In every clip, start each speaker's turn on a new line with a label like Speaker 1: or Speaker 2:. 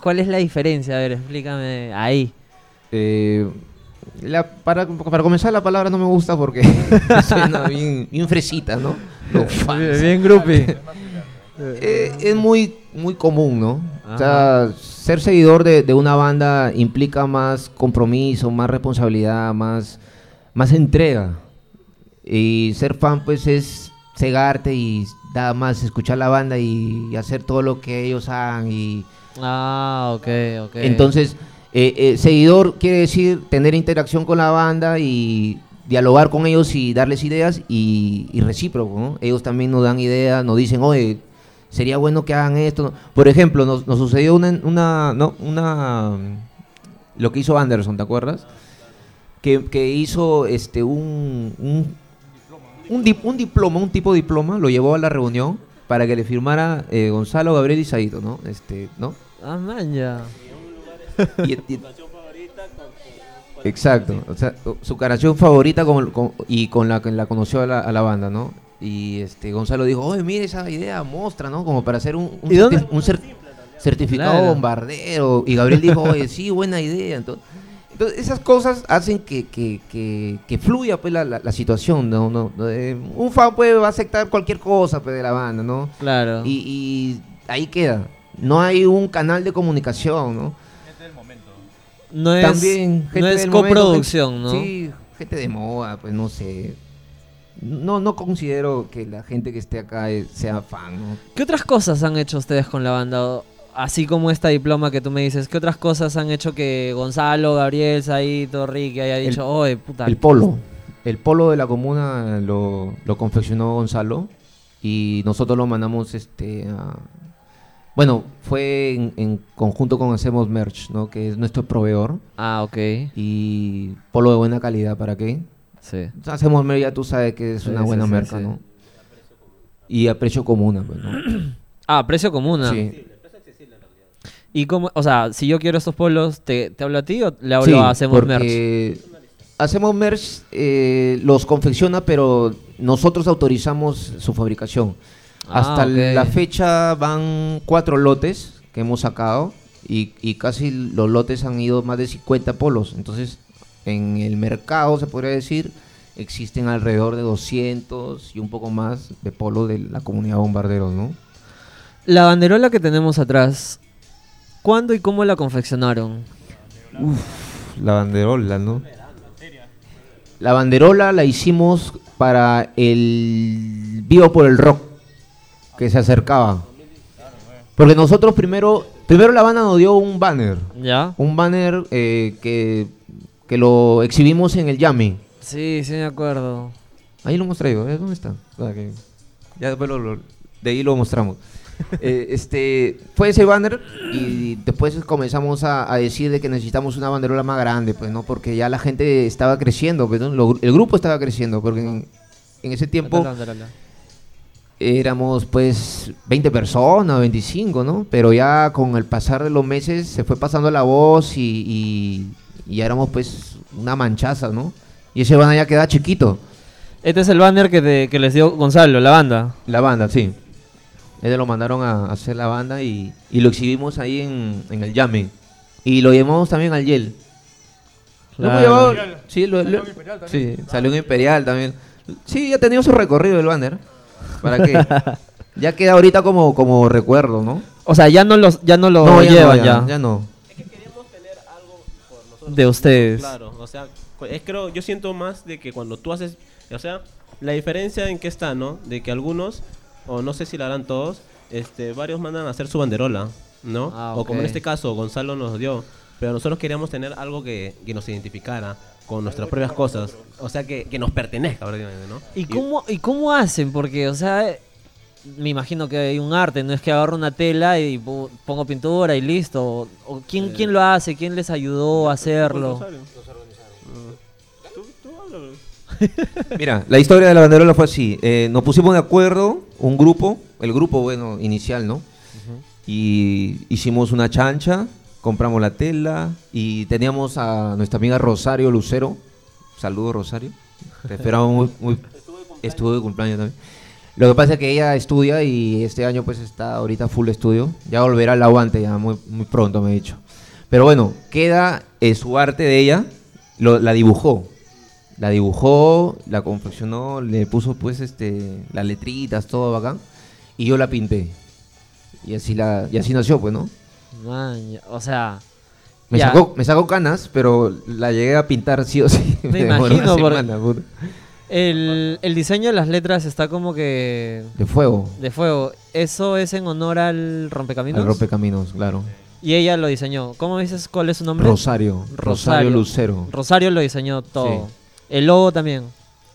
Speaker 1: ¿Cuál es la diferencia? A ver, explícame ahí.
Speaker 2: Eh, la- para, para comenzar, la palabra no me gusta porque suena bien, bien fresita, ¿no? Fans.
Speaker 1: Bien groupie.
Speaker 2: Eh, es muy, muy común, ¿no? O sea, ser seguidor de, de una banda implica más compromiso, más responsabilidad, más, más entrega. Y ser fan, pues, es cegarte y nada más escuchar la banda y, y hacer todo lo que ellos hagan. Y
Speaker 1: Ah, ok, ok.
Speaker 2: entonces, eh, eh, seguidor quiere decir tener interacción con la banda y dialogar con ellos y darles ideas y, recíproco, ¿no? Ellos también nos dan ideas, nos dicen, oye, sería bueno que hagan esto. Por ejemplo, nos, nos sucedió una, una, no, una, lo que hizo Anderson, ¿te acuerdas? Que, hizo este un, un, un, un diploma, un tipo de diploma, lo llevó a la reunión para que le firmara eh, Gonzalo, Gabriel y Saito, ¿no? Este, ¿no?
Speaker 1: Ah, man, ya.
Speaker 2: Y- y- Exacto, o sea, su canción favorita con- con- y con la que la conoció a la, a la banda, ¿no? Y este Gonzalo dijo, oye, mire esa idea, mostra, ¿no? Como para hacer un, un
Speaker 1: ¿Y dónde?
Speaker 2: certi- un cer- certificado
Speaker 1: Claro.
Speaker 2: bombardero. Y Gabriel dijo, oye, sí, buena idea. Entonces, entonces, esas cosas hacen que, que, que, que fluya pues, la, la- la situación, ¿no? no Eh, un fan puede va a aceptar cualquier cosa pues, de la banda, ¿no?
Speaker 1: Claro.
Speaker 2: Y, y ahí queda. No hay un canal de comunicación, ¿no?
Speaker 1: no es,
Speaker 2: También
Speaker 1: no es
Speaker 2: del momento,
Speaker 1: coproducción, ¿no?
Speaker 2: gente- Sí, gente de moda, pues no sé. No, no considero que la gente que esté acá eh, sea fan, ¿no?
Speaker 1: ¿Qué otras cosas han hecho ustedes con la banda? Así como esta diploma que tú me dices, ¿qué otras cosas han hecho que Gonzalo, Gabriel, Saito, Ricky haya dicho, oye, puta?
Speaker 2: El polo. El polo de la comuna lo, lo confeccionó Gonzalo y nosotros lo mandamos este a- Bueno, fue en, en conjunto con Hacemos Merch, ¿no? Que es nuestro proveedor.
Speaker 1: Ah, ok.
Speaker 2: Y polo de buena calidad, ¿para qué?
Speaker 1: Sí.
Speaker 2: Hacemos Merch, ya tú sabes que es una
Speaker 1: sí,
Speaker 2: buena
Speaker 1: sí,
Speaker 2: marca,
Speaker 1: sí.
Speaker 2: ¿no? Y a precio comuna, pues, ¿no?
Speaker 1: Ah, precio común. ah.
Speaker 2: Sí.
Speaker 1: ¿Y cómo, o sea, si yo quiero estos polos, ¿te, te hablo a ti o le hablo
Speaker 2: Sí,
Speaker 1: a Hacemos Merch?
Speaker 2: Hacemos Merch eh, los confecciona, pero nosotros autorizamos su fabricación.
Speaker 1: Ah,
Speaker 2: Hasta
Speaker 1: ok.
Speaker 2: la fecha van cuatro lotes que hemos sacado y, y casi los lotes han ido más de 50 polos. Entonces, en el mercado, se podría decir, existen alrededor de 200 y un poco más de polos de la comunidad bombarderos, ¿no?
Speaker 1: La banderola que tenemos atrás, ¿cuándo y cómo la confeccionaron?
Speaker 2: La banderola, ¿no? La banderola la hicimos para el Vivo por el Rock que se acercaba. Porque nosotros primero, primero la banda nos dio un banner,
Speaker 1: ¿Ya?
Speaker 2: un banner eh, que, que lo exhibimos en el Yami.
Speaker 1: Sí, sí me acuerdo.
Speaker 2: Ahí lo hemos traído, ¿eh? ¿dónde está? Que- Ya después lo- lo- de ahí lo mostramos. Eh, este fue ese banner y después comenzamos a, a decir de que necesitamos una banderola más grande, pues no, porque ya la gente estaba creciendo, pues, ¿no? Lo- el grupo estaba creciendo, porque en, en ese tiempo éramos pues 20 personas, 25, ¿no? Pero ya con el pasar de los meses se fue pasando la voz y, y, y ya éramos pues una manchaza, ¿no? Y ese banner ya queda chiquito.
Speaker 1: Este es el banner que, te- que les dio Gonzalo, la banda.
Speaker 2: La banda, sí. Ellos lo mandaron a hacer la banda y, y lo exhibimos ahí en, en el Yame. Y lo llevamos también al Yel. Lo hemos
Speaker 1: Claro.
Speaker 2: llevado- sí, lo- lo- sí, salió un Imperial también. Sí, ya ha tenido su recorrido el banner. ¿Para qué? ya queda ahorita como, como recuerdo, ¿no?
Speaker 1: O sea, ya no, los, ya no lo
Speaker 2: no, ya
Speaker 1: llevan
Speaker 2: no,
Speaker 1: ya,
Speaker 2: ya, ya no.
Speaker 1: de ustedes.
Speaker 3: Claro, o sea, es creo, yo siento más de que cuando tú haces, o sea, la diferencia en qué está, ¿no? De que algunos, o no sé si la harán todos, este, varios mandan a hacer su banderola, ¿no?
Speaker 1: Ah,
Speaker 3: O como en este caso, Gonzalo nos dio, pero nosotros queríamos tener algo que, que nos identificara con nuestras propias cosas, o sea, que, que nos pertenezca, prácticamente, ¿no?
Speaker 1: ¿Y cómo, ¿Y cómo hacen? Porque, o sea, me imagino que hay un arte, no es que agarro una tela y pu- pongo pintura y listo. O, o ¿quién,
Speaker 3: Eh,
Speaker 1: ¿Quién lo hace? ¿Quién les ayudó a hacerlo?
Speaker 2: Mira, la historia de la banderola fue así. eh, nos pusimos de acuerdo, un grupo, el grupo, bueno, inicial, ¿no? Y hicimos una chancha, compramos la tela y teníamos a nuestra amiga Rosario Lucero. Saludos, Rosario. Te esperamos muy, muy- Estuvo de cumpleaños también. Lo que pasa es que ella estudia y este año pues está ahorita full estudio. Ya volverá al aguante ya muy, muy pronto, me he dicho. Pero bueno, queda eh, su arte de ella, lo- la dibujó. La dibujó, la confeccionó, le puso pues este las letritas, todo bacán. Y yo la pinté. Y así la, y así nació, pues, ¿no?
Speaker 1: Man, o sea,
Speaker 2: Me
Speaker 1: Ya.
Speaker 2: sacó, me sacó canas, pero la llegué a pintar sí o sí.
Speaker 1: Me imagino, porque-
Speaker 2: semana, puta.
Speaker 1: el, el diseño de las letras está como que
Speaker 2: De fuego.
Speaker 1: de fuego. ¿Eso es en honor al rompecaminos?
Speaker 2: Al rompecaminos, claro.
Speaker 1: Y ella lo diseñó. ¿Cómo dices cuál es su nombre?
Speaker 2: Rosario. Rosario,
Speaker 1: Rosario.
Speaker 2: Lucero.
Speaker 1: Rosario lo diseñó todo. El logo también.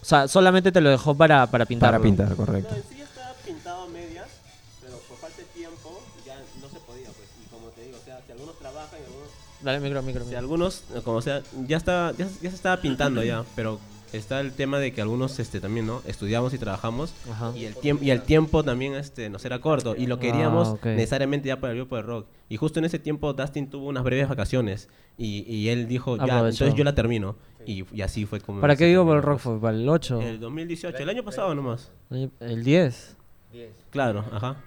Speaker 1: O sea, solamente te lo dejó para, para pintar.
Speaker 2: Para pintar, correcto.
Speaker 3: No, en sí estaba pintado a medias, pero por falta de tiempo ya no se podía, pues. Y como te digo, o sea, si algunos trabajan y algunos...
Speaker 1: Dale micro, micro,
Speaker 3: Si
Speaker 1: micro.
Speaker 3: algunos, eh, como sea, ya está, ya, ya se estaba pintando ya, pero está el tema de que algunos este también, ¿no? Estudiamos y trabajamos
Speaker 1: Ajá.
Speaker 3: y el tiempo y el tiempo también este nos era corto y lo queríamos
Speaker 1: Ah, ok.
Speaker 3: necesariamente ya para el grupo de rock. Y justo en ese tiempo Dustin tuvo unas breves vacaciones y, y él dijo, ya,
Speaker 1: Aprovechó.
Speaker 3: entonces yo la termino. Y, y así fue como...
Speaker 1: ¿Para qué vivo por el rock fue? ¿Para el 8?
Speaker 3: El 2018, el año pasado nomás.
Speaker 1: ¿El 10?
Speaker 3: Claro, ajá.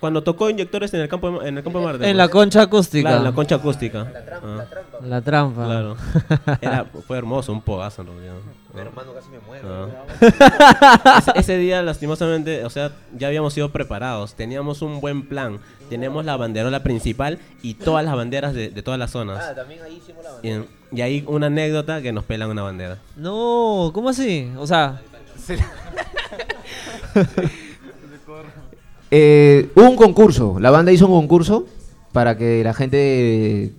Speaker 3: Cuando tocó inyectores en el campo de, en el campo de Marte.
Speaker 1: En la
Speaker 3: pues.
Speaker 1: concha acústica.
Speaker 3: Claro, en la concha acústica. Ah,
Speaker 1: La trampa.
Speaker 3: Claro. Era, fue hermoso, un pogazo en realidad. ¿no?
Speaker 2: hermano casi me muere.
Speaker 3: Ah. ese, ese día, lastimosamente, o sea, ya habíamos sido preparados. Teníamos un buen plan. Tenemos la banderola principal y todas las banderas de, de todas las zonas.
Speaker 2: también ahí hicimos la
Speaker 3: Y, y ahí una anécdota que nos pelan una bandera.
Speaker 1: No, ¿cómo así? O sea,
Speaker 2: Eh, hubo un concurso, la banda hizo un concurso para que la gente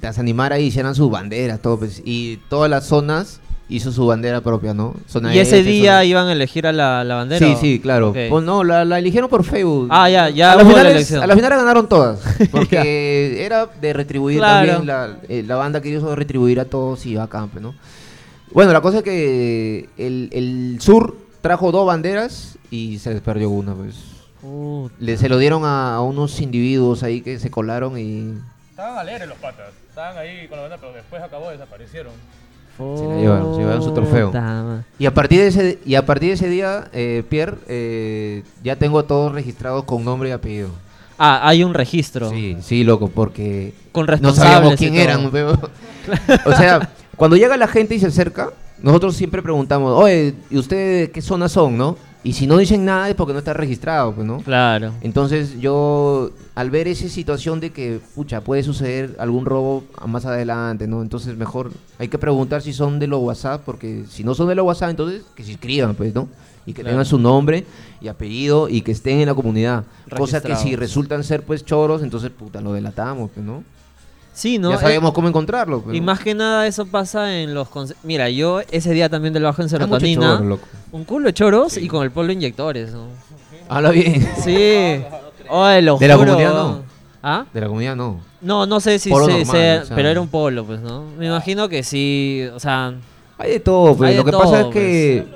Speaker 2: se animara y hicieran sus banderas, todo, pues, y todas las zonas hizo su bandera propia, ¿no? Zona
Speaker 1: y ese
Speaker 2: este,
Speaker 1: día
Speaker 2: zona-
Speaker 1: iban a elegir a la, la bandera.
Speaker 2: Sí, sí, claro. Pues no, la, la eligieron por Facebook.
Speaker 1: Ah, ya, ya
Speaker 2: a
Speaker 1: la elección.
Speaker 2: a las finales ganaron todas, porque era de retribuir
Speaker 1: Claro.
Speaker 2: también la, eh, la banda que hizo retribuir a todos y bacán, pues, ¿no? Bueno, la cosa es que el, el sur trajo dos banderas y se perdió una, pues. Le, se lo dieron a, a unos individuos ahí que se colaron y
Speaker 4: Estaban alegres los patas. Estaban ahí con la banda, pero después acabó, desaparecieron.
Speaker 2: Se la llevaron, se llevaron su trofeo. Y a partir de ese y a partir de ese día eh, Pierre eh, ya tengo a todos registrados con nombre y apellido.
Speaker 1: Ah, hay un registro.
Speaker 2: Sí, sí, loco, porque
Speaker 1: Con
Speaker 2: no sabíamos quién
Speaker 1: todo.
Speaker 2: eran. pero- o sea, cuando llega la gente y se acerca, nosotros siempre preguntamos, oye, ¿y ustedes qué zona son, no? Y si no dicen nada es porque no está registrado, pues, ¿no?
Speaker 1: Claro.
Speaker 2: Entonces yo, al ver esa situación de que, pucha, puede suceder algún robo más adelante, ¿no? Entonces mejor hay que preguntar si son de los WhatsApp, porque si no son de los WhatsApp, entonces que se inscriban, pues, ¿no? Y que
Speaker 1: Claro.
Speaker 2: tengan su nombre y apellido y que estén en la comunidad. Cosa que si resultan ser, pues, choros, entonces, puta, lo delatamos, pues, ¿no?
Speaker 1: Sí, ¿no?
Speaker 2: ya
Speaker 1: Eh,
Speaker 2: sabemos cómo encontrarlo. pues,
Speaker 1: Y más que nada eso pasa en los... Mira, yo ese día también del bajo en serotonina.
Speaker 2: choro, loco.
Speaker 1: un culo de choros y con el polvo inyectores, ¿no?
Speaker 2: Habla bien.
Speaker 1: Sí. Oye, lo
Speaker 2: ¿De la comunidad no?
Speaker 1: ¿Ah?
Speaker 2: De la comunidad no.
Speaker 1: No, no sé si
Speaker 2: Polo
Speaker 1: se,
Speaker 2: normal,
Speaker 1: sea-
Speaker 2: o sea.
Speaker 1: pero era un polo, pues, ¿no? Me imagino que sí, o sea,
Speaker 2: Hay de todo, pues.
Speaker 1: Hay de
Speaker 2: lo que
Speaker 1: todo,
Speaker 2: pasa es
Speaker 1: pues.
Speaker 2: que...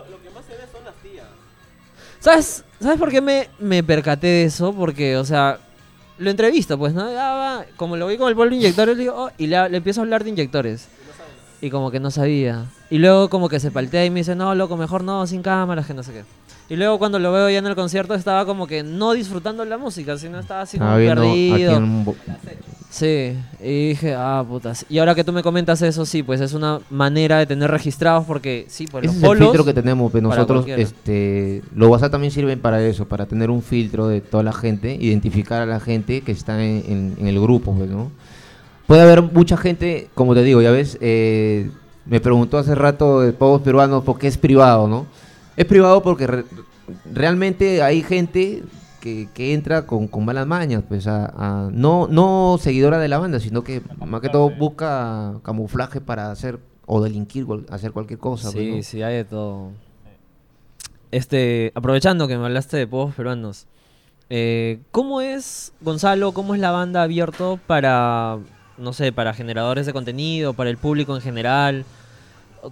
Speaker 1: ¿sabes? ¿Sabes por qué me, me percaté de eso? Porque, o sea, lo entrevisto, pues, ¿no? Va, como lo vi con el polvo inyectores, le digo, oh, y le, le empiezo a hablar de inyectores. Y como que no sabía. Y luego como que se paltea y me dice, no, loco, mejor no, sin cámaras, que no sé qué. Y luego cuando lo veo ya en el concierto estaba como que no disfrutando la música, sino estaba así como perdido.
Speaker 2: bo-
Speaker 1: Sí, y dije, ah, putas. Y ahora que tú me comentas eso, sí, pues es una manera de tener registrados porque, sí, pues
Speaker 2: Ese
Speaker 1: los
Speaker 2: es el
Speaker 1: polos...
Speaker 2: filtro que tenemos, pues nosotros, este, los WhatsApp también sirven para eso, para tener un filtro de toda la gente, identificar a la gente que está en, en- en el grupo, pues, ¿no? Puede haber mucha gente, como te digo, ya ves, eh, me preguntó hace rato de pocos peruanos por qué es privado, ¿no? Es privado porque re- realmente hay gente que, que entra con, con malas mañas, pues, a, a- no, no seguidora de la banda, sino que más que todo busca camuflaje para hacer o delinquir, hacer cualquier cosa. pues,
Speaker 1: Sí,
Speaker 2: ¿no?
Speaker 1: sí, hay de todo. Este, aprovechando que me hablaste de povos peruanos, eh, ¿cómo es, Gonzalo, cómo es la banda abierto para, no sé, para generadores de contenido, para el público en general?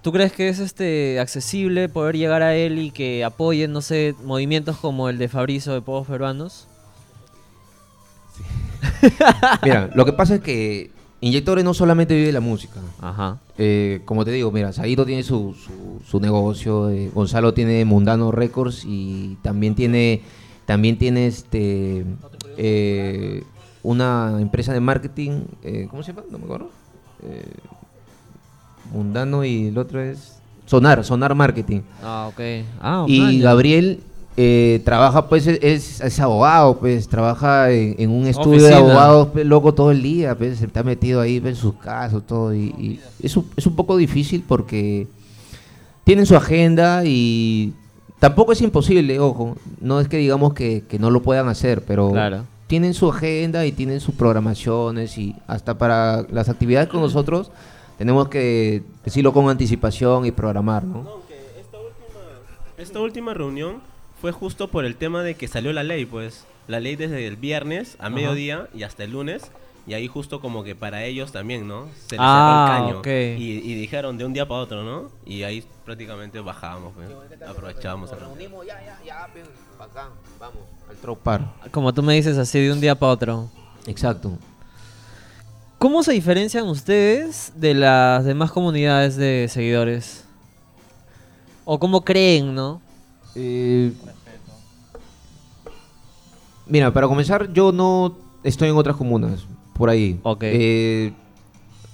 Speaker 1: ¿Tú crees que es este accesible poder llegar a él y que apoyen, no sé, movimientos como el de Fabrizio de Povos Peruanos?
Speaker 2: Mira, lo que pasa es que Inyectores no solamente vive la música.
Speaker 1: Ajá.
Speaker 2: Eh, como te digo, mira, Saito tiene su, su, su negocio, eh, Gonzalo tiene Mundano Records y también tiene, también tiene este, eh, una empresa de marketing, eh, ¿cómo se llama? No me acuerdo. Mundano y el otro es Sonar, Sonar Marketing.
Speaker 1: Ah, ok. Ah,
Speaker 2: y
Speaker 1: man.
Speaker 2: Gabriel eh, trabaja, pues, es, es abogado, pues, trabaja en, en un estudio de abogados, pues, loco, todo el día, pues, se está metido ahí pues, en sus casos, todo, y, y es, un, es un poco difícil porque tienen su agenda y tampoco es imposible, ojo, no es que digamos que, que no lo puedan hacer, pero
Speaker 1: Claro.
Speaker 2: tienen su agenda y tienen sus programaciones y hasta para las actividades con nosotros tenemos que decirlo con anticipación y programar, ¿no?
Speaker 3: Esta última, esta última reunión fue justo por el tema de que salió la ley, pues. La ley desde el viernes a
Speaker 1: Ajá.
Speaker 3: mediodía y hasta el lunes. Y ahí justo como que para ellos también, ¿no? Se les
Speaker 1: Ah,
Speaker 3: cerró el caño.
Speaker 1: ok.
Speaker 3: Y, y dijeron de un día para otro, ¿no? Y ahí prácticamente bajábamos, pues. Aprovechábamos. el-
Speaker 2: ya, ya, ya, vamos, al tropar.
Speaker 1: Como tú me dices así de un día para otro.
Speaker 2: Exacto.
Speaker 1: ¿Cómo se diferencian ustedes de las demás comunidades de seguidores? ¿O cómo creen, no?
Speaker 2: Eh, mira, para comenzar, yo no estoy en otras comunas, por ahí.
Speaker 1: Ok.
Speaker 2: Eh,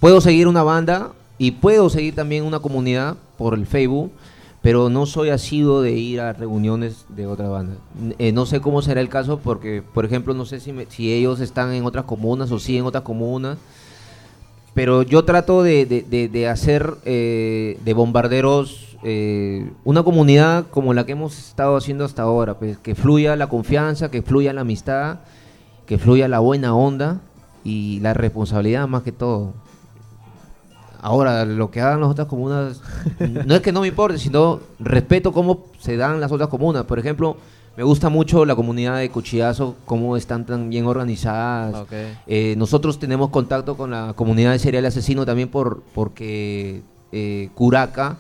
Speaker 2: puedo seguir una banda y puedo seguir también una comunidad por el Facebook, pero no soy asiduo de ir a reuniones de otra banda. N- eh, no sé cómo será el caso porque, por ejemplo, no sé si, me- si ellos están en otras comunas o sí en otras comunas. Pero yo trato de, de- de- de hacer eh, de bombarderos eh, una comunidad como la que hemos estado haciendo hasta ahora, pues, que fluya la confianza, que fluya la amistad, que fluya la buena onda y la responsabilidad más que todo. Ahora, lo que hagan las otras comunas, no es que no me importe, sino respeto cómo se dan las otras comunas. Por ejemplo, me gusta mucho la comunidad de Cuchillazo, cómo están tan bien organizadas. Eh, nosotros tenemos contacto con la comunidad de Serial Asesino también por, porque eh, Curaca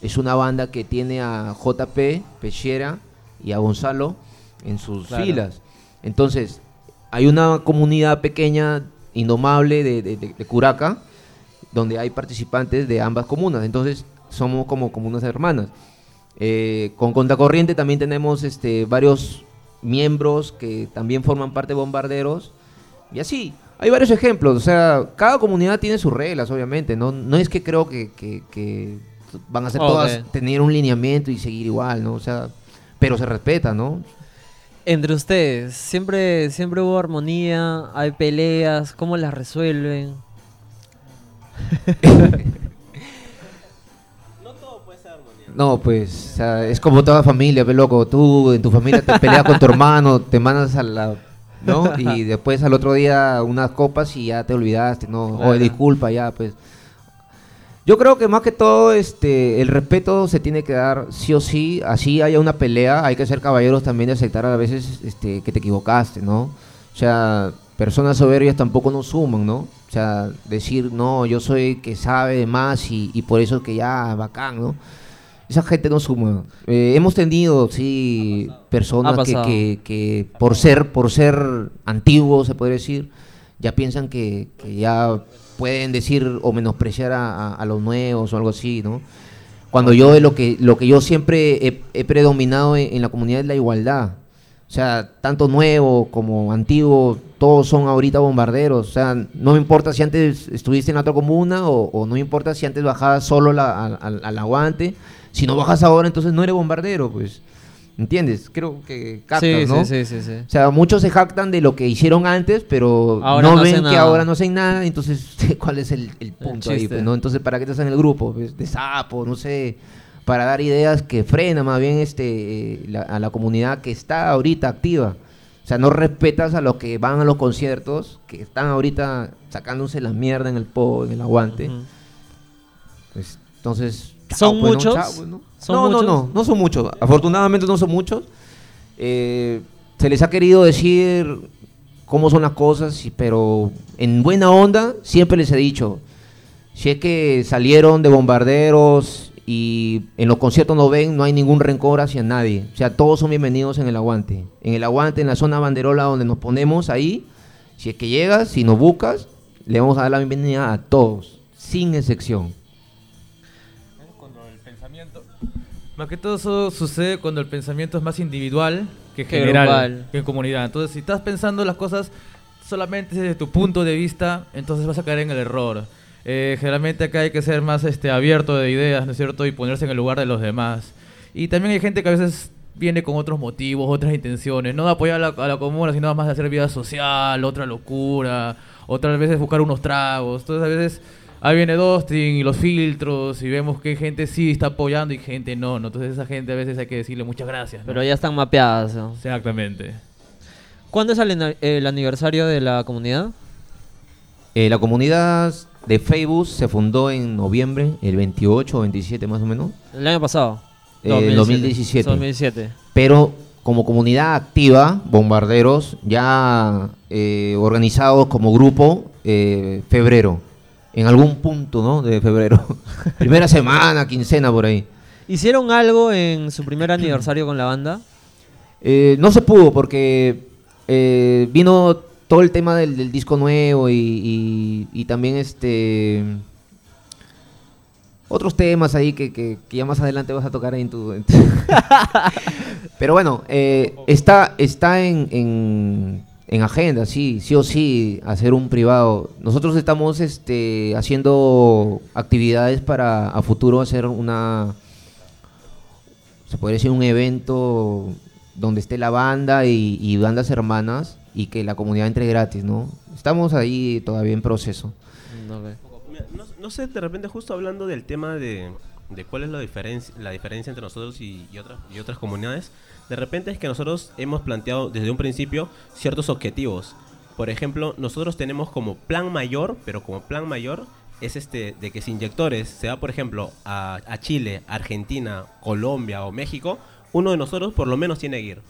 Speaker 2: es una banda que tiene a JP, Pechera y a Gonzalo en sus
Speaker 1: Claro.
Speaker 2: filas. Entonces, hay una comunidad pequeña, indomable de, de- de- de Curaca, donde hay participantes de ambas comunas. Entonces, somos como comunas hermanas. Eh, con Contracorriente también tenemos este, varios miembros que también forman parte de Bombarderos. Y así, hay varios ejemplos. O sea, cada comunidad tiene sus reglas, obviamente. No, no es que creo que, que- que van a ser todas tener un lineamiento y seguir igual, ¿no? O sea, pero se respeta, ¿no?
Speaker 1: Entre ustedes, ¿siempre, siempre hubo armonía, hay peleas, ¿cómo las resuelven?
Speaker 3: No todo puede ser armonía.
Speaker 2: No, pues, o sea, es como toda familia, ve loco. Tú en tu familia te peleas con tu hermano, te mandas a la. ¿No? Y después al otro día unas copas y ya te olvidaste, ¿no?
Speaker 1: Claro.
Speaker 2: Oye, disculpa, ya, pues. Yo creo que más que todo, este, el respeto se tiene que dar sí o sí. Así haya una pelea, hay que ser caballeros también de aceptar a veces este, que te equivocaste, ¿no? O sea, personas soberbias tampoco nos suman, ¿no? O sea, decir, no, yo soy que sabe de más y, y por eso es que ya, bacán, ¿no? Esa gente no suma. Eh, hemos tenido, sí, personas que, que, que por ser por ser antiguos, se puede decir, ya piensan que, que ya pueden decir o menospreciar a, a- a los nuevos o algo así, ¿no? Cuando yo de lo que lo que yo siempre he, he predominado en, en la comunidad es la igualdad. O sea, tanto nuevo como antiguo, todos son ahorita bombarderos. O sea, no me importa si antes estuviste en la otra comuna o, o no me importa si antes bajabas solo la- al, al- al aguante. Si no bajas ahora, entonces no eres bombardero, pues. ¿Entiendes? Creo que captas,
Speaker 1: sí,
Speaker 2: ¿no?
Speaker 1: sí, sí, sí, sí.
Speaker 2: O sea, muchos se jactan de lo que hicieron antes, pero
Speaker 1: Ahora
Speaker 2: no,
Speaker 1: no
Speaker 2: ven que
Speaker 1: nada.
Speaker 2: ahora no hacen nada, entonces, ¿cuál es el, el punto ahí? pues, ¿no? Entonces, ¿para qué estás en el grupo? Pues, de sapo, no sé, para dar ideas que frenan más bien este, eh, la- a la comunidad que está ahorita activa. O sea, no respetas a los que van a los conciertos, que están ahorita sacándose la mierda en el po, en el aguante. Pues, entonces,
Speaker 1: ¿Son
Speaker 2: pues, ¿no?
Speaker 1: muchos?
Speaker 2: Chao, pues, ¿no?
Speaker 1: ¿Son
Speaker 2: no,
Speaker 1: muchos?
Speaker 2: no, no, no son muchos. Afortunadamente no son muchos. Eh, se les ha querido decir cómo son las cosas, pero en buena onda siempre les he dicho, si es que salieron de bombarderos y en los conciertos no ven, no hay ningún rencor hacia nadie. O sea, todos son bienvenidos en el aguante. En el aguante, en la zona banderola donde nos ponemos ahí, si es que llegas, si nos buscas, le vamos a dar la bienvenida a todos, sin excepción.
Speaker 5: Cuando el pensamiento... Más que todo eso sucede cuando el pensamiento es más individual que general,
Speaker 1: grupal.
Speaker 5: que en comunidad. Entonces, si estás pensando las cosas solamente desde tu punto de vista, entonces vas a caer en el error. Eh, generalmente acá hay que ser más este, abierto de ideas, ¿no es cierto? Y ponerse en el lugar de los demás. Y también hay gente que a veces viene con otros motivos, otras intenciones, no de apoyar a la, a la comuna, sino más de hacer vida social, otra locura, otras veces buscar unos tragos. Entonces a veces ahí viene Dostin y los filtros y vemos que gente sí está apoyando y gente no, ¿no? Entonces esa gente a veces hay que decirle muchas gracias. ¿no?
Speaker 1: Pero ya están mapeadas. ¿no?
Speaker 5: Exactamente.
Speaker 1: ¿Cuándo es el aniversario de la comunidad?
Speaker 2: Eh, la comunidad de Facebook se fundó en noviembre, el 28 o 27 más o menos,
Speaker 1: El año pasado.
Speaker 2: Eh, 2017.
Speaker 1: 2017.
Speaker 2: pero como comunidad activa, bombarderos, ya eh, organizados como grupo, eh, febrero, en algún punto ¿no? de febrero, primera semana, quincena por ahí.
Speaker 1: ¿Hicieron algo en su primer aniversario con la banda?
Speaker 2: Eh, no se pudo porque eh, vino todo el tema del, del disco nuevo y, y- y también este otros temas ahí que, que- que ya más adelante vas a tocar ahí en tu... en tu- Pero bueno, eh, está, está en, en- en agenda, sí, sí o sí, hacer un privado. Nosotros estamos este, haciendo actividades para a futuro hacer una se puede decir un evento donde esté la banda y, y bandas hermanas y que la comunidad entre gratis, ¿no? Estamos ahí todavía en proceso.
Speaker 1: Ok.
Speaker 3: Mira, No, no sé, de repente justo hablando del tema de, de cuál es la diferencia, la diferencia entre nosotros y, y otras, y otras comunidades, de repente es que nosotros hemos planteado desde un principio ciertos objetivos. Por ejemplo, nosotros tenemos como plan mayor, pero como plan mayor es este de que si inyectores se va, por ejemplo, a, a Chile, Argentina, Colombia o México, uno de nosotros por lo menos tiene que ir.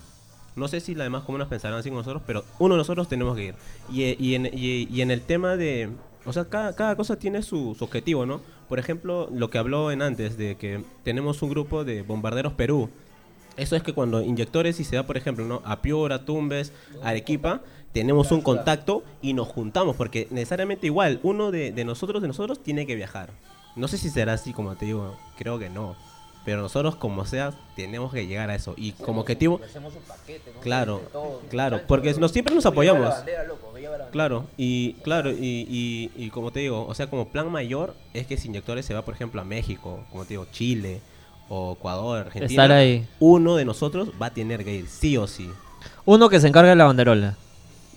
Speaker 3: No sé si las demás comunas pensarán así con nosotros, pero uno de nosotros tenemos que ir. Y, eh, y en, y- y en el tema de... O sea, cada, cada cosa tiene su, objetivo, ¿no? Por ejemplo, lo que habló en antes, de que tenemos un grupo de bombarderos Perú. Eso es que cuando inyectores, si se da, por ejemplo, ¿no? a Piura, Tumbes, Arequipa, tenemos un contacto y nos juntamos, porque necesariamente igual, uno de, de nosotros, de nosotros, tiene que viajar. No sé si será así, como te digo, creo que no. Pero nosotros, como sea, tenemos que llegar a eso. Y como objetivo... Claro, claro, porque no, siempre nos apoyamos. Claro, y claro, y, y, y como te digo, o sea, como plan mayor es que si inyectores se va, por ejemplo, a México, como te digo, Chile o Ecuador, Argentina,
Speaker 1: Estar ahí.
Speaker 3: uno de nosotros va a tener que ir, sí o sí.
Speaker 1: Uno que se encarga de la banderola.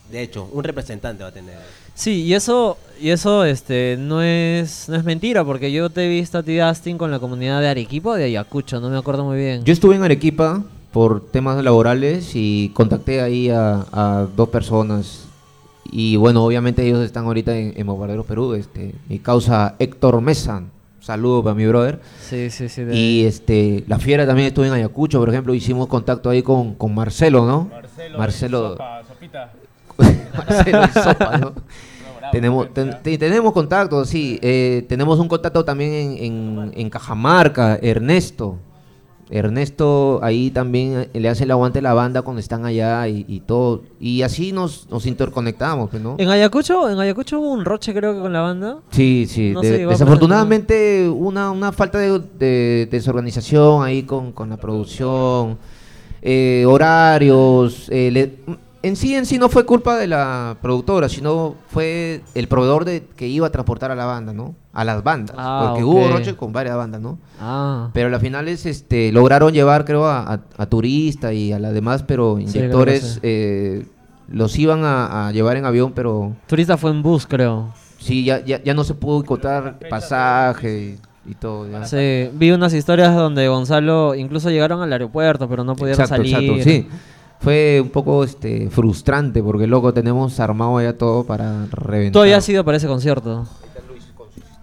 Speaker 3: De hecho, un representante va a tener.
Speaker 1: Sí, y eso, y eso este, no es no es mentira, porque yo te he visto a ti, Dustin, con la comunidad de Arequipa o de Ayacucho, no me acuerdo muy bien.
Speaker 2: Yo estuve en Arequipa por temas laborales y contacté ahí a, a dos personas. Y bueno, obviamente ellos están ahorita en, en Bombarderos Perú. Este, mi causa Héctor Mesa. Saludo para mi brother.
Speaker 1: Sí, sí, sí. de-
Speaker 2: Y este, la fiera también estuve en Ayacucho, por ejemplo, hicimos contacto ahí con, con Marcelo, ¿no?
Speaker 4: Marcelo.
Speaker 2: Marcelo.
Speaker 4: Sopa, sopita.
Speaker 2: Marcelo y Sopa, ¿no?
Speaker 4: No, bravo,
Speaker 2: tenemos, ten- te- tenemos contacto, sí. Eh, tenemos un contacto también en, en- en Cajamarca, Ernesto. Ernesto ahí también eh, le hace el aguante a la banda cuando están allá y, y todo. Y así nos, nos interconectamos, pues, ¿no?
Speaker 1: En Ayacucho, en Ayacucho hubo un roche creo que con la banda.
Speaker 2: Sí, sí.
Speaker 1: No
Speaker 2: de- desafortunadamente una, una falta de, de desorganización ahí con, con la producción, eh, horarios. eh, le- en sí, en sí no fue culpa de la productora, sino fue el proveedor de que iba a transportar a la banda, ¿no? A las bandas.
Speaker 1: Ah,
Speaker 2: porque
Speaker 1: ok.
Speaker 2: hubo roche con varias bandas, ¿no?
Speaker 1: Ah.
Speaker 2: Pero a las finales este, lograron llevar, creo, a, a, a turista y a las demás, pero inyectores
Speaker 1: sí.
Speaker 2: eh, los iban a, a llevar en avión, pero
Speaker 1: Turista fue en bus, creo.
Speaker 2: Sí, ya, ya, ya no se pudo encontrar pasaje y, y todo. ya.
Speaker 1: Sí, vi unas historias donde Gonzalo incluso llegaron al aeropuerto, pero no pudieron
Speaker 2: exacto,
Speaker 1: salir.
Speaker 2: exacto, sí. Fue un poco este, frustrante porque, loco, tenemos armado ya todo para reventar.
Speaker 1: Tú habías ido para ese concierto.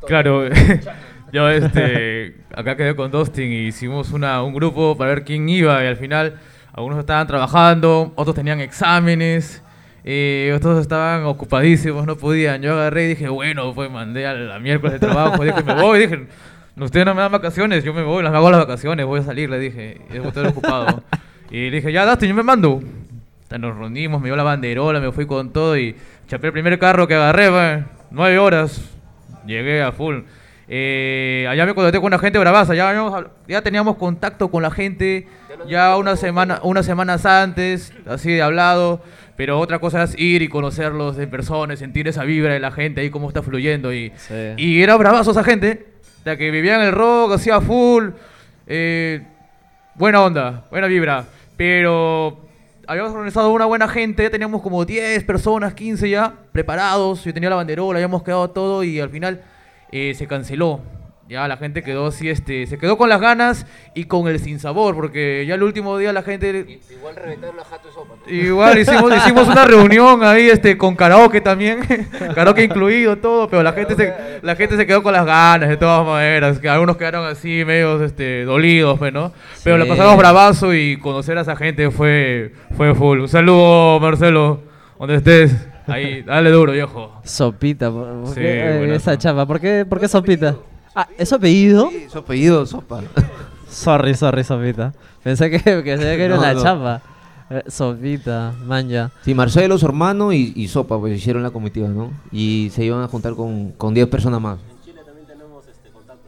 Speaker 5: Claro, yo este, acá quedé con Dustin y hicimos una, un grupo para ver quién iba y al final algunos estaban trabajando, otros tenían exámenes, eh, otros estaban ocupadísimos, no podían. Yo agarré y dije, bueno, pues mandé a la miércoles de trabajo, dije, me voy, dije, ustedes no me dan vacaciones, yo me voy, las hago las vacaciones, voy a salir, le dije, y estoy ocupado. Y le dije, ya Dustin, yo me mando. Nos reunimos, me dio la banderola, me fui con todo y chapé el primer carro que agarré, pues. nueve horas, llegué a full. Eh, allá me contacté con la gente bravaza, ya, habíamos ya teníamos contacto con la gente ya una semana, unas semanas antes, así de hablado, pero otra cosa es ir y conocerlos en persona, sentir esa vibra de la gente ahí, cómo está fluyendo. Y,
Speaker 1: Sí.
Speaker 5: y era bravazo esa gente, la que vivía en el rock, hacía full, eh, buena onda, buena vibra, pero habíamos organizado una buena gente, ya teníamos como 10 personas, 15 ya, preparados, yo tenía la banderola, habíamos quedado todo y al final eh, se canceló. Ya la gente quedó así, este, se quedó con las ganas y con el sinsabor, porque ya el último día la gente
Speaker 2: Igual reventaron la jato de sopa.
Speaker 5: Igual hicimos, hicimos una reunión ahí este, con karaoke también, karaoke incluido, todo, pero la gente, se, la gente se quedó con las ganas de todas maneras, que algunos quedaron así medios este, dolidos, pues, ¿no? Pero la
Speaker 1: Sí.
Speaker 5: pasamos bravazo y conocer a esa gente fue, fue full. Un saludo, Marcelo, donde estés, ahí, dale duro, viejo.
Speaker 1: Sopita, ¿por, por
Speaker 5: Sí,
Speaker 1: qué, eh, esa chapa? ¿Por qué, por qué Sopita? Ah, ¿es su apellido?
Speaker 2: Sí, su apellido, sopa.
Speaker 1: Sorry, sorry, Sopita. Pensé que, que, pensé que era
Speaker 2: No,
Speaker 1: una
Speaker 2: no.
Speaker 1: chapa. Eh, Sopita, manja.
Speaker 2: Sí, Marcelo, su hermano y, y Sopa, pues hicieron la comitiva, ¿no? Y se iban a juntar con, con 10 personas más.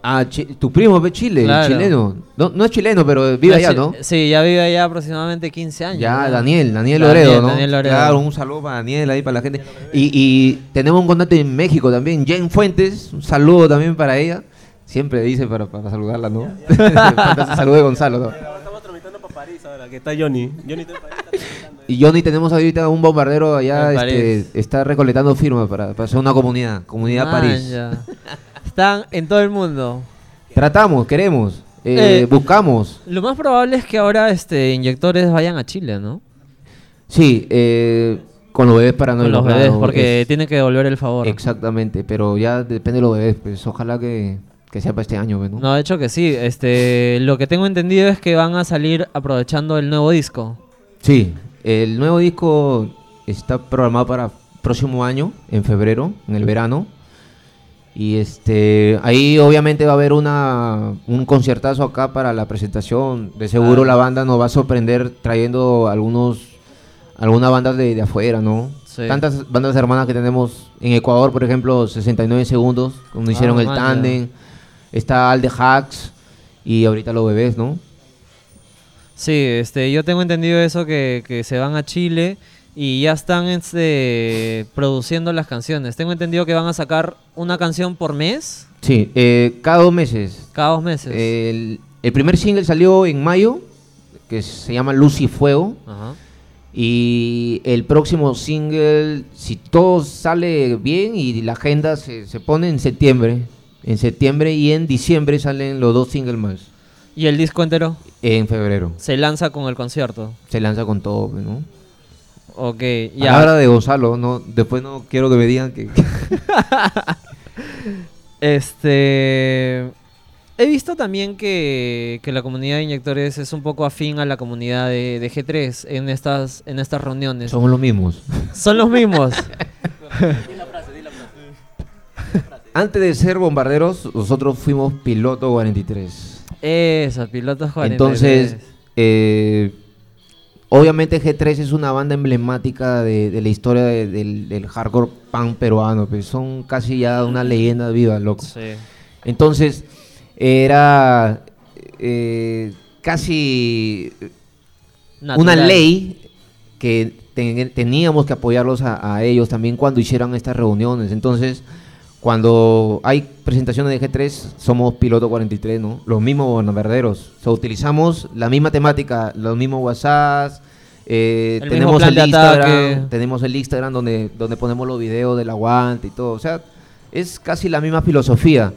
Speaker 2: Ah, Chi- tu primo ve Chile,
Speaker 1: Claro.
Speaker 2: chileno. No, no es chileno, pero vive allá, ¿no?
Speaker 1: Sí, ya vive allá aproximadamente 15 años.
Speaker 2: Ya,
Speaker 1: ¿no?
Speaker 2: Daniel, Daniel
Speaker 1: Daniel,
Speaker 2: Loredo, ¿no?
Speaker 1: Daniel Loredo.
Speaker 2: Claro, un saludo para Daniel ahí, para la gente. Y, y tenemos un contacto en México también, Jen Fuentes, un saludo también para ella. Siempre dice para, para saludarla, ¿no? Para saludo de Gonzalo, ¿no?
Speaker 3: Estamos tramitando para París ahora, que está Johnny. Johnny está en París.
Speaker 2: Y Johnny, tenemos ahorita un bombardero allá, este,
Speaker 1: París.
Speaker 2: está recolectando firmas para, para hacer una comunidad, comunidad París.
Speaker 1: Manja. Están en todo el mundo.
Speaker 2: Tratamos, queremos, eh,
Speaker 1: Eh,
Speaker 2: buscamos.
Speaker 1: Lo más probable es que ahora este inyectores vayan a Chile, ¿no?
Speaker 2: Sí, eh, con los bebés para no
Speaker 1: Con los bebés, porque
Speaker 2: es-
Speaker 1: tienen que devolver el favor.
Speaker 2: Exactamente, pero ya depende de los bebés, pues ojalá que, que sea para este año, ¿no?
Speaker 1: No, de hecho que sí. Este, lo que tengo entendido es que van a salir aprovechando el nuevo disco.
Speaker 2: Sí, el nuevo disco está programado para próximo año, en febrero, en el verano. Y este ahí obviamente va a haber una, un conciertazo acá para la presentación. De seguro
Speaker 1: Ah.
Speaker 2: la banda nos va a sorprender trayendo algunos algunas bandas de, de afuera, ¿no?
Speaker 1: Sí.
Speaker 2: Tantas bandas hermanas que tenemos en Ecuador, por ejemplo, 69 segundos, donde hicieron
Speaker 1: Ah,
Speaker 2: el tándem. Está Alde Hacks y ahorita los bebés, ¿no?
Speaker 1: Sí, este, yo tengo entendido eso que, que se van a Chile y ya están este, produciendo las canciones. Tengo entendido que van a sacar una canción por mes,
Speaker 2: Sí, eh, cada dos meses.
Speaker 1: cada dos meses.
Speaker 2: El, el primer single salió en mayo, que se llama Luz y Fuego.
Speaker 1: Ajá.
Speaker 2: Y el próximo single, si todo sale bien y la agenda se, se pone en septiembre. En septiembre y en diciembre salen los dos singles más.
Speaker 1: Y el disco entero
Speaker 2: En febrero.
Speaker 1: se lanza con el concierto.
Speaker 2: Se lanza con todo, ¿no?
Speaker 1: Ok,
Speaker 2: Ya. Palabra de Gonzalo, no, después no quiero que me digan que...
Speaker 1: Este. He visto también que, que la comunidad de inyectores es un poco afín a la comunidad de, de G3 en estas, en estas reuniones.
Speaker 2: Somos los mismos.
Speaker 1: Son los mismos.
Speaker 2: Antes de ser bombarderos, nosotros fuimos piloto 43.
Speaker 1: Eso, pilotos 43.
Speaker 2: Entonces, eh, obviamente G3 es una banda emblemática de, de la historia de- del, del hardcore punk peruano, pues son casi ya una leyenda viva, loco.
Speaker 1: Sí.
Speaker 2: Entonces, era eh, casi una ley que ten- teníamos que apoyarlos a, a ellos también cuando hicieran estas reuniones. Entonces, cuando hay presentaciones de G3, somos piloto 43, ¿no? Los mismos verdaderos. O sea, utilizamos la misma temática, los mismos WhatsApp. eh,
Speaker 1: El
Speaker 2: tenemos el Instagram,
Speaker 1: ataque.
Speaker 2: tenemos el Instagram donde, donde ponemos los videos del aguante y todo. O sea, es casi la misma filosofía.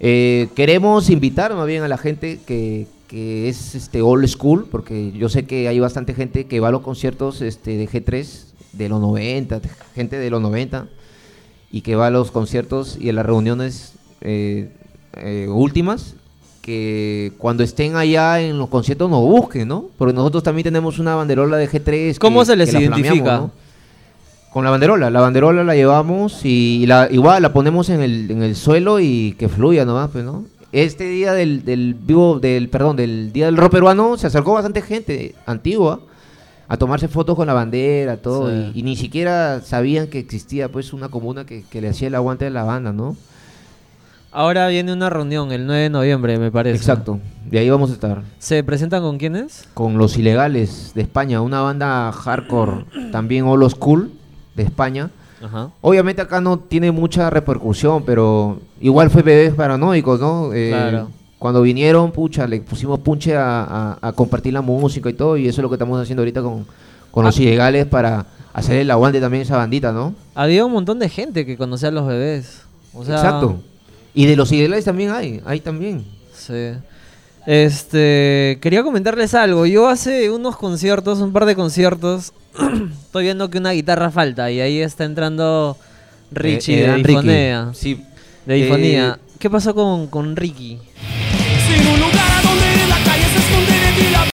Speaker 2: Eh, queremos invitar más bien a la gente que, que es este old school, porque yo sé que hay bastante gente que va a los conciertos este, de G3 de los 90, gente de los 90, y que va a los conciertos y a las reuniones eh, eh, últimas, que cuando estén allá en los conciertos nos busquen, ¿no? Porque nosotros también tenemos una banderola de G3.
Speaker 1: ¿Cómo
Speaker 2: que-
Speaker 1: se les identifica?
Speaker 2: ¿no? Con la banderola, la banderola la llevamos y la, igual la ponemos en el, en el suelo y que fluya nomás, pues, ¿no? Este día del, del vivo, del, perdón, del día del rock peruano se acercó bastante gente antigua a tomarse fotos con la bandera, todo,
Speaker 1: Sí.
Speaker 2: y, y ni siquiera sabían que existía pues una comuna que, que le hacía el aguante a la banda, ¿no?
Speaker 1: Ahora viene una reunión el 9 de noviembre, me parece.
Speaker 2: Exacto, de ahí vamos a estar.
Speaker 1: ¿Se presentan con quiénes?
Speaker 2: Con Los Ilegales de España, una banda hardcore, también All School de España.
Speaker 1: Ajá.
Speaker 2: Obviamente acá no tiene mucha repercusión, pero igual fue bebés paranoicos, ¿no? Eh,
Speaker 1: Claro.
Speaker 2: Cuando vinieron, pucha, le pusimos punche a, a- a compartir la música y todo, y eso es lo que estamos haciendo ahorita con, con los
Speaker 1: Ah.
Speaker 2: ilegales para hacer el aguante también esa bandita, ¿no?
Speaker 1: Había un montón de gente que conocía a los bebés. O sea,
Speaker 2: Exacto. Y de los ilegales también hay, hay también.
Speaker 1: Sí. Este, quería comentarles algo. Yo hace unos conciertos, un par de conciertos, estoy viendo que una guitarra falta y ahí está entrando Richie
Speaker 2: Eh,
Speaker 1: de. Difonea.
Speaker 2: Sí.
Speaker 1: De Difonía.
Speaker 2: Eh,
Speaker 1: ¿Qué pasó con, con Ricky?